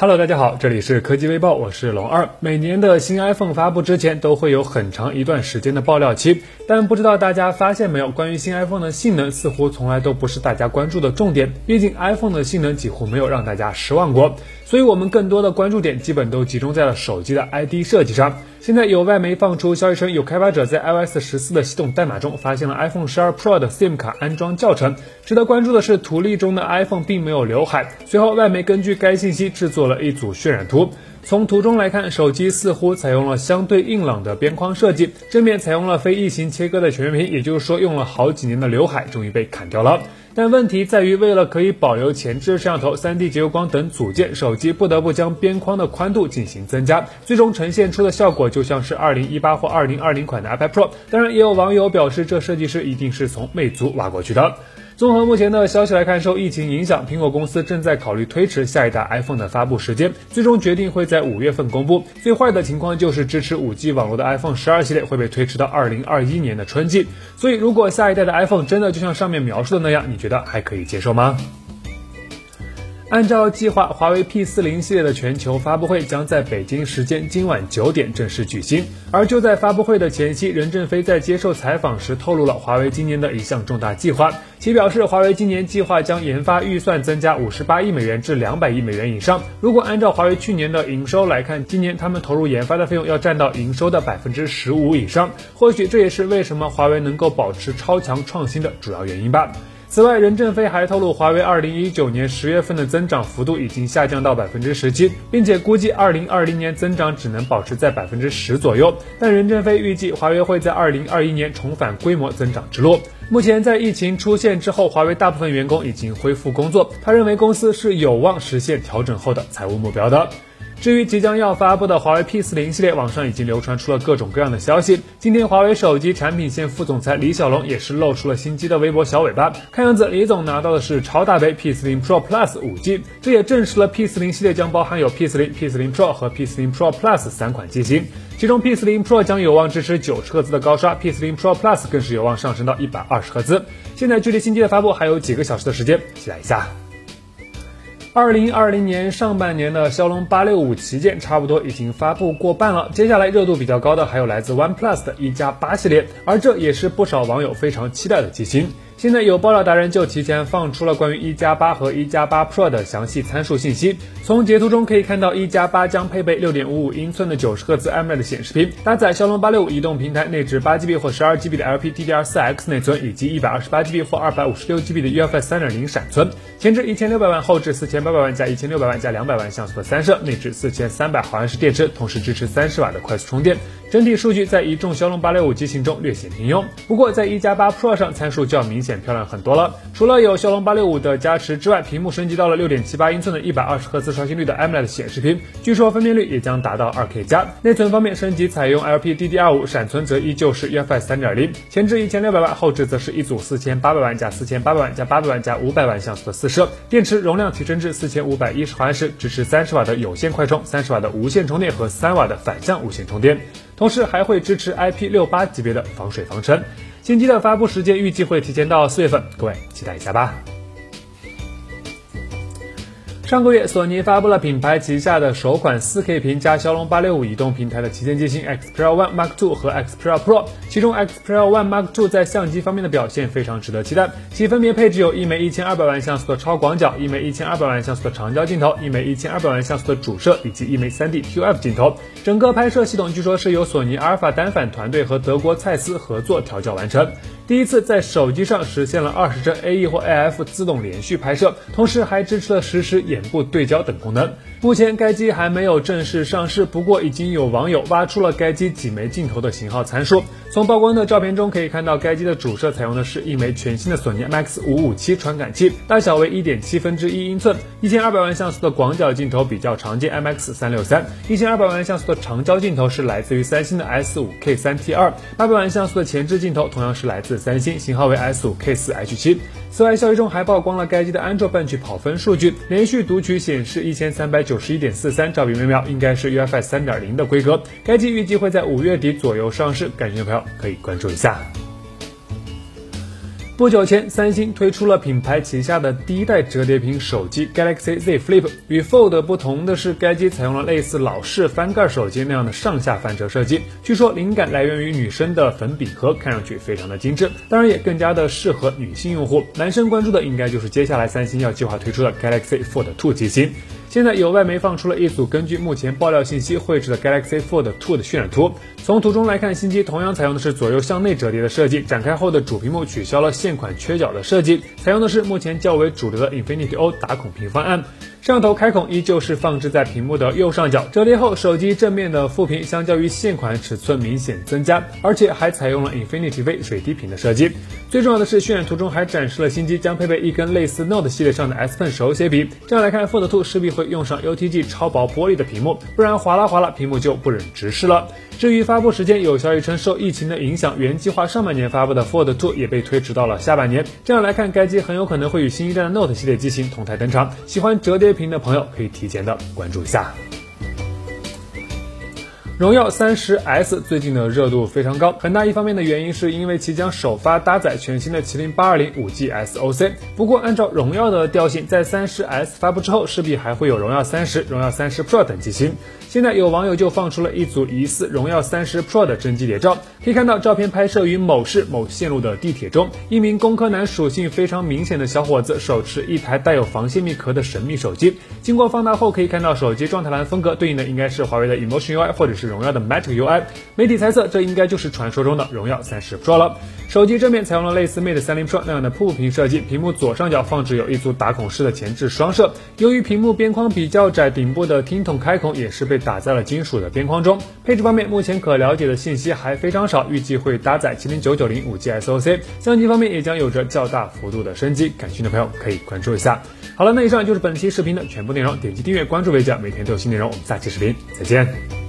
Hello，大家好，这里是科技微报，我是龙二。每年的新 iPhone 发布之前，都会有很长一段时间的爆料期，但不知道大家发现没有，关于新 iPhone 的性能，似乎从来都不是大家关注的重点。毕竟 iPhone 的性能几乎没有让大家失望过，所以我们更多的关注点基本都集中在了手机的 ID 设计上。现在有外媒放出消息称，有开发者在 iOS 十四的系统代码中发现了 iPhone 十二 Pro 的 SIM 卡安装教程。值得关注的是，图例中的 iPhone 并没有刘海。随后，外媒根据该信息制作了一组渲染图。从图中来看，手机似乎采用了相对硬朗的边框设计，正面采用了非异形切割的全面屏，也就是说，用了好几年的刘海终于被砍掉了。但问题在于，为了可以保留前置摄像头、3D 结构光等组件，手机不得不将边框的宽度进行增加，最终呈现出的效果就像是2018或2020款的 iPad Pro。当然，也有网友表示，这设计师一定是从魅族挖过去的。综合目前的消息来看，受疫情影响，苹果公司正在考虑推迟下一代 iPhone 的发布时间，最终决定会在五月份公布。最坏的情况就是支持 5G 网络的 iPhone 十二系列会被推迟到二零二一年的春季。所以，如果下一代的 iPhone 真的就像上面描述的那样，你觉得还可以接受吗？按照计划，华为 P 四零系列的全球发布会将在北京时间今晚九点正式举行。而就在发布会的前夕，任正非在接受采访时透露了华为今年的一项重大计划，其表示华为今年计划将研发预算增加五十八亿美元至两百亿美元以上。如果按照华为去年的营收来看，今年他们投入研发的费用要占到营收的百分之十五以上。或许这也是为什么华为能够保持超强创新的主要原因吧。此外，任正非还透露，华为二零一九年十月份的增长幅度已经下降到百分之十七，并且估计二零二零年增长只能保持在百分之十左右。但任正非预计，华为会在二零二一年重返规模增长之路。目前，在疫情出现之后，华为大部分员工已经恢复工作，他认为公司是有望实现调整后的财务目标的。至于即将要发布的华为 P 四零系列，网上已经流传出了各种各样的消息。今天，华为手机产品线副总裁李小龙也是露出了新机的微博小尾巴。看样子，李总拿到的是超大杯 P 四零 Pro Plus 五 G，这也证实了 P 四零系列将包含有 P 四零、P 四零 Pro 和 P 四零 Pro Plus 三款机型。其中 P 四零 Pro 将有望支持九十赫兹的高刷，P 四零 Pro Plus 更是有望上升到一百二十赫兹。现在距离新机的发布还有几个小时的时间，期待一下。二零二零年上半年的骁龙八六五旗舰差不多已经发布过半了，接下来热度比较高的还有来自 OnePlus 的一加八系列，而这也是不少网友非常期待的机型。现在有爆料达人就提前放出了关于一加八和一加八 Pro 的详细参数信息。从截图中可以看到，一加八将配备六点五五英寸的九十赫兹 AMOLED 显示屏，搭载骁龙八六五移动平台，内置八 GB 或十二 GB 的 LPDDR4X 内存，以及一百二十八 GB 或二百五十六 GB 的 UFS 三点零闪存。前置一千六百万，后置四千八百万加一千六百万加两百万像素的三摄，内置四千三百毫安时电池，同时支持三十瓦的快速充电。整体数据在一众骁龙八六五机型中略显平庸，不过在一加八 Pro 上参数就要明显漂亮很多了。除了有骁龙八六五的加持之外，屏幕升级到了六点七八英寸的一百二十赫兹刷新率的 AMOLED 显示屏，据说分辨率也将达到二 K 加。内存方面升级采用 LPDDR5，闪存则依旧是 UFS 三点零。前置一千六百万，后置则是一组四千八百万加四千八百万加八百万加五百万像素的四摄。电池容量提升至四千五百一十毫安时，支持三十瓦的有线快充、三十瓦的无线充电和三瓦的反向无线充电。同时还会支持 IP68 级别的防水防尘。新机的发布时间预计会提前到四月份，各位期待一下吧。上个月，索尼发布了品牌旗下的首款 4K 屏加骁龙865移动平台的旗舰机型 Xperia One Mark II 和 Xperia Pro，其中 Xperia One Mark II 在相机方面的表现非常值得期待，其分别配置有一枚1200万像素的超广角、一枚1200万像素的长焦镜头、一枚1200万像素的主摄以及一枚 3D ToF 镜头。整个拍摄系统据说是由索尼阿尔法单反团队和德国蔡司合作调教完成。第一次在手机上实现了二十帧 AE 或 AF 自动连续拍摄，同时还支持了实时眼部对焦等功能。目前该机还没有正式上市，不过已经有网友挖出了该机几枚镜头的型号参数。从曝光的照片中可以看到，该机的主摄采用的是一枚全新的索尼 MX 五五七传感器，大小为一点七分之一英寸，一千二百万像素的广角镜头比较常见，MX 三六三，一千二百万像素的长焦镜头是来自于三星的 S 五 K 三 T 二，八百万像素的前置镜头同样是来自三星，型号为 S 五 K 四 H 七。此外，消息中还曝光了该机的安卓 Bench 跑分数据，连续读取显示一千三百九十一点四三兆比每秒，应该是 UFS 三点零的规格。该机预计会在五月底左右上市，感兴趣的朋友可以关注一下。不久前，三星推出了品牌旗下的第一代折叠屏手机 Galaxy Z Flip。与 Fold 不同的是，该机采用了类似老式翻盖手机那样的上下翻折设计。据说灵感来源于女生的粉饼盒，看上去非常的精致，当然也更加的适合女性用户。男生关注的应该就是接下来三星要计划推出的 Galaxy Fold 2机型。现在有外媒放出了一组根据目前爆料信息绘制的 Galaxy Fold 2的渲染图。从图中来看，新机同样采用的是左右向内折叠的设计，展开后的主屏幕取消了现款缺角的设计，采用的是目前较为主流的 Infinity O 打孔屏方案。摄像头开孔依旧是放置在屏幕的右上角，折叠后手机正面的副屏相较于现款尺寸明显增加，而且还采用了 Infinity V 水滴屏的设计。最重要的是，渲染图中还展示了新机将配备一根类似 Note 系列上的 S Pen 手写笔。这样来看，Fold 2势必会用上 UTG 超薄玻璃的屏幕，不然划拉划拉屏幕就不忍直视了。至于发布时间，有消息称受疫情的影响，原计划上半年发布的 Fold 2也被推迟到了下半年。这样来看，该机很有可能会与新一代的 Note 系列机型同台登场。喜欢折叠屏的朋友可以提前的关注一下。荣耀三十 S 最近的热度非常高，很大一方面的原因是因为其将首发搭载全新的麒麟八二零五 G SoC。不过，按照荣耀的调性，在三十 S 发布之后，势必还会有荣耀三十、荣耀三十 Pro 等机型。现在有网友就放出了一组疑似荣耀三十 Pro 的真机谍照，可以看到照片拍摄于某市某线路的地铁中，一名工科男属性非常明显的小伙子手持一台带有防泄密壳的神秘手机。经过放大后，可以看到手机状态栏风格对应的应该是华为的 Emotion UI 或者是荣耀的 Magic UI。媒体猜测这应该就是传说中的荣耀三十 Pro 了。手机正面采用了类似 Mate 三零 Pro 那样的瀑布屏设计，屏幕左上角放置有一组打孔式的前置双摄。由于屏幕边框比较窄，顶部的听筒开孔也是被打在了金属的边框中。配置方面，目前可了解的信息还非常少，预计会搭载麒麟九九零五 G SoC。相机方面也将有着较大幅度的升级，感兴趣的朋友可以关注一下。好了，那以上就是本期视频的全部内容，点击订阅关注为佳，每天都有新内容。我们下期视频再见。